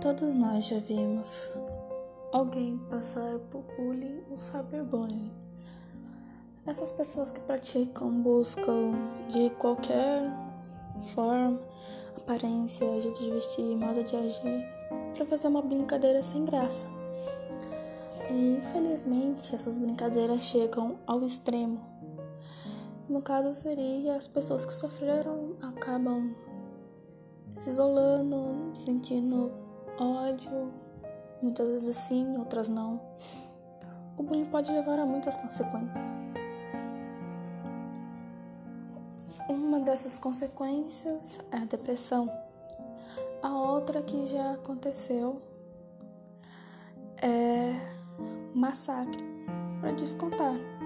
Todos nós já vimos alguém passar por bullying ou cyberbullying. Essas pessoas que praticam buscam de qualquer forma, aparência, jeito de vestir, modo de agir, para fazer uma brincadeira sem graça. E infelizmente essas brincadeiras chegam ao extremo. No caso seria as pessoas que sofreram acabam se isolando, sentindo ódio, muitas vezes sim, outras não. O bullying pode levar a muitas consequências. Uma dessas consequências é a depressão. A outra que já aconteceu é massacre, para descontar.